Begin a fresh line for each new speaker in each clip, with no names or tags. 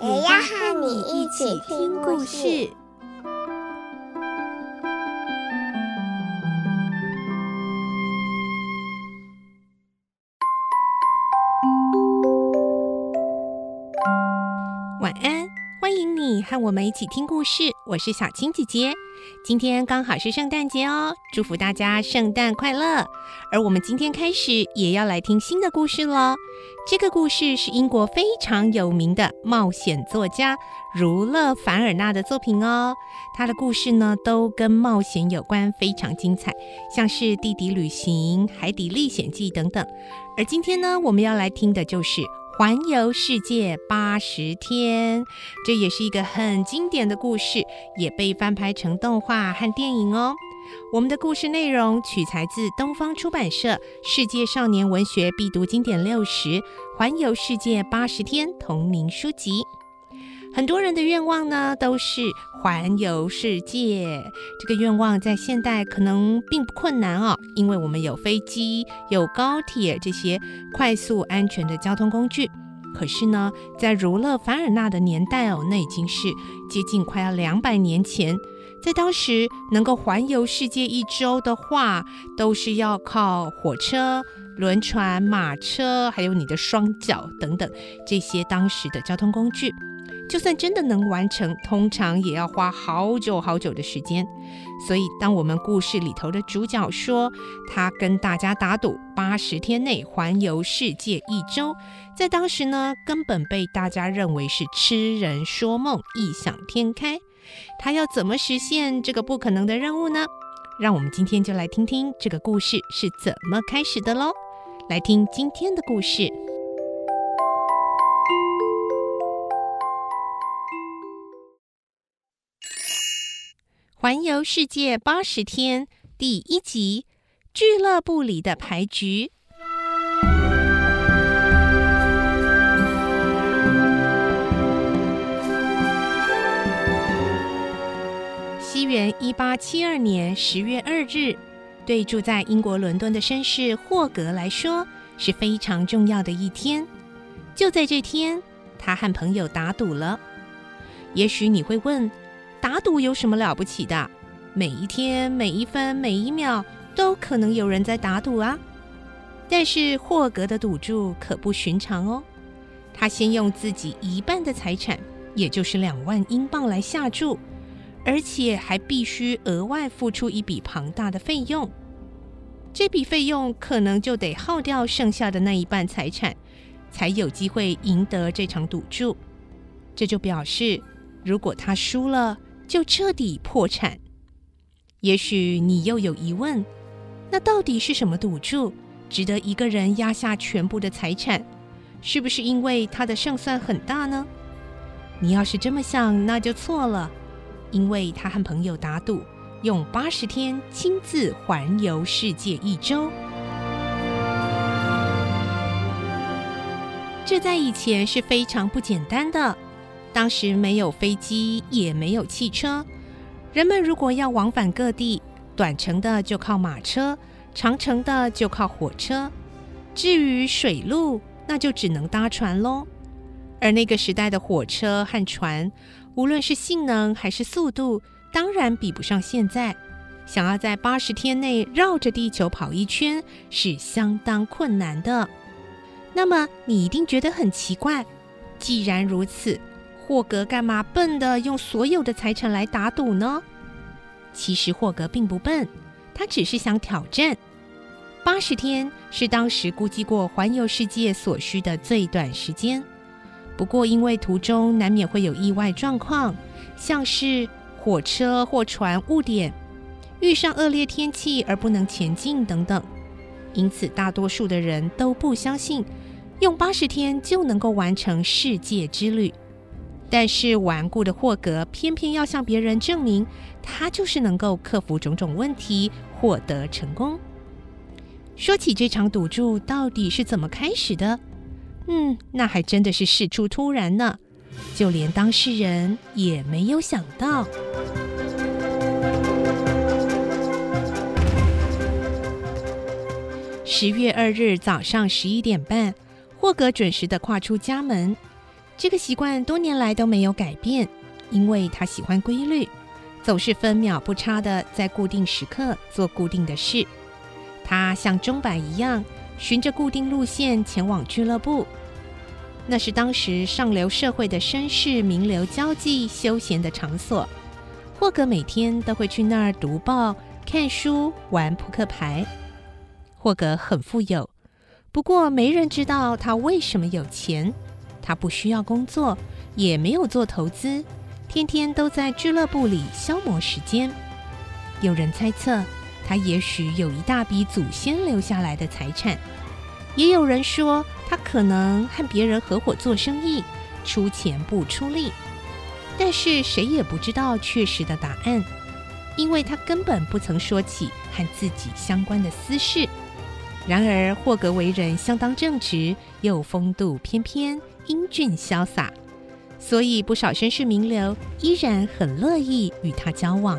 也要和你一起听故事。
晚安，欢迎你和我们一起听故事。我是小青姐姐。今天刚好是圣诞节哦，祝福大家圣诞快乐！而我们今天开始也要来听新的故事喽。这个故事是英国非常有名的冒险作家儒勒·凡尔纳的作品哦。他的故事呢都跟冒险有关，非常精彩，像是《地底旅行》《海底历险记》等等。而今天呢，我们要来听的就是。环游世界八十天，这也是一个很经典的故事，也被翻拍成动画和电影哦。我们的故事内容取材自东方出版社《世界少年文学必读经典六十：环游世界八十天》同名书籍。很多人的愿望呢，都是环游世界。这个愿望在现代可能并不困难哦，因为我们有飞机、有高铁这些快速安全的交通工具。可是呢，在儒勒·凡尔纳的年代哦，那已经是接近快要两百年前。在当时，能够环游世界一周的话，都是要靠火车、轮船、马车，还有你的双脚等等这些当时的交通工具。就算真的能完成，通常也要花好久好久的时间。所以，当我们故事里头的主角说他跟大家打赌八十天内环游世界一周，在当时呢，根本被大家认为是痴人说梦、异想天开。他要怎么实现这个不可能的任务呢？让我们今天就来听听这个故事是怎么开始的喽。来听今天的故事。环游世界八十天第一集：俱乐部里的牌局。西元一八七二年十月二日，对住在英国伦敦的绅士霍格来说是非常重要的一天。就在这天，他和朋友打赌了。也许你会问，打赌有什么了不起的？每一天、每一分、每一秒都可能有人在打赌啊！但是霍格的赌注可不寻常哦。他先用自己一半的财产，也就是两万英镑来下注，而且还必须额外付出一笔庞大的费用。这笔费用可能就得耗掉剩下的那一半财产，才有机会赢得这场赌注。这就表示，如果他输了，就彻底破产。也许你又有疑问，那到底是什么赌注值得一个人押下全部的财产？是不是因为他的胜算很大呢？你要是这么想，那就错了，因为他和朋友打赌，用八十天亲自环游世界一周。这在以前是非常不简单的。当时没有飞机，也没有汽车。人们如果要往返各地，短程的就靠马车，长程的就靠火车。至于水路，那就只能搭船喽。而那个时代的火车和船，无论是性能还是速度，当然比不上现在。想要在八十天内绕着地球跑一圈，是相当困难的。那么你一定觉得很奇怪，既然如此。霍格干嘛笨的用所有的财产来打赌呢？其实霍格并不笨，他只是想挑战。八十天是当时估计过环游世界所需的最短时间。不过因为途中难免会有意外状况，像是火车或船误点、遇上恶劣天气而不能前进等等，因此大多数的人都不相信用八十天就能够完成世界之旅。但是顽固的霍格偏偏要向别人证明，他就是能够克服种种问题，获得成功。说起这场赌注到底是怎么开始的，嗯，那还真的是事出突然呢，就连当事人也没有想到。十月二日早上十一点半，霍格准时的跨出家门。这个习惯多年来都没有改变，因为他喜欢规律，总是分秒不差地在固定时刻做固定的事。他像钟摆一样，循着固定路线前往俱乐部。那是当时上流社会的绅士名流交际休闲的场所。霍格每天都会去那儿读报、看书、玩扑克牌。霍格很富有，不过没人知道他为什么有钱。他不需要工作，也没有做投资，天天都在俱乐部里消磨时间。有人猜测，他也许有一大笔祖先留下来的财产；也有人说，他可能和别人合伙做生意，出钱不出力。但是谁也不知道确实的答案，因为他根本不曾说起和自己相关的私事。然而，霍格为人相当正直，又风度翩翩。英俊潇洒，所以不少绅士名流依然很乐意与他交往。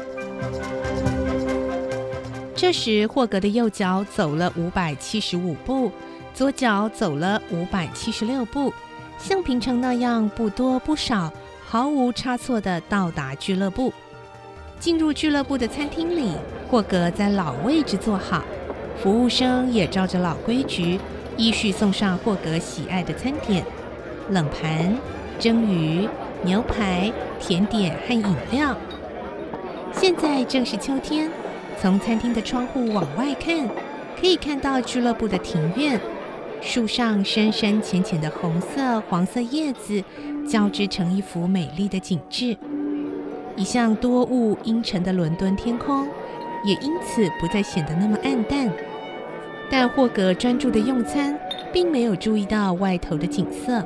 这时，霍格的右脚走了五百七十五步，左脚走了五百七十六步，像平常那样不多不少，毫无差错地到达俱乐部。进入俱乐部的餐厅里，霍格在老位置坐好，服务生也照着老规矩，依序送上霍格喜爱的餐点。冷盘、蒸鱼、牛排、甜点和饮料。现在正是秋天，从餐厅的窗户往外看，可以看到俱乐部的庭院，树上深深浅浅的红色、黄色叶子交织成一幅美丽的景致。一向多雾阴沉的伦敦天空，也因此不再显得那么暗淡。但霍格专注的用餐，并没有注意到外头的景色。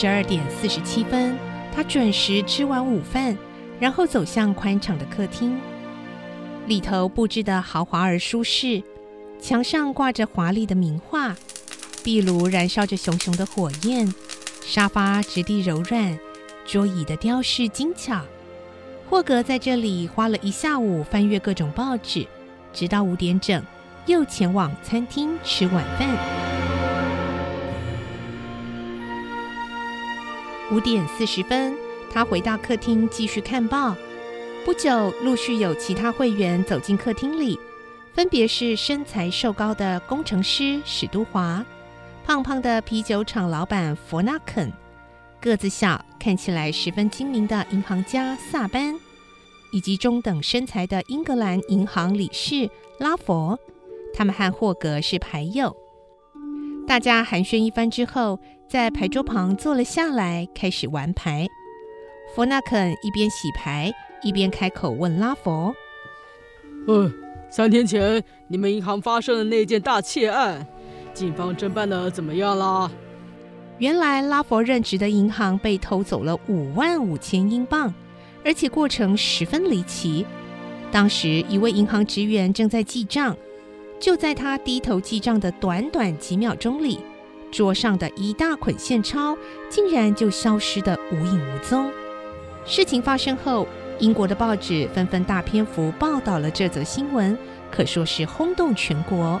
十二点四十七分，他准时吃完午饭，然后走向宽敞的客厅。里头布置得豪华而舒适，墙上挂着华丽的名画，壁炉燃烧着熊熊的火焰，沙发质地柔软，桌椅的雕饰精巧。霍格在这里花了一下午翻阅各种报纸，直到五点整，又前往餐厅吃晚饭。五点四十分，他回到客厅继续看报。不久，陆续有其他会员走进客厅里，分别是身材瘦高的工程师史都华、胖胖的啤酒厂老板弗纳肯、个子小、看起来十分精明的银行家萨班，以及中等身材的英格兰银行理事拉佛。他们和霍格是牌友。大家寒暄一番之后，在牌桌旁坐了下来，开始玩牌。弗纳肯一边洗牌，一边开口问拉佛：“
嗯，三天前你们银行发生的那件大窃案，警方侦办的怎么样啦？”
原来拉佛任职的银行被偷走了五万五千英镑，而且过程十分离奇。当时一位银行职员正在记账，就在他低头记账的短短几秒钟里。桌上的一大捆现钞竟然就消失得无影无踪。事情发生后，英国的报纸纷纷大篇幅报道了这则新闻，可说是轰动全国。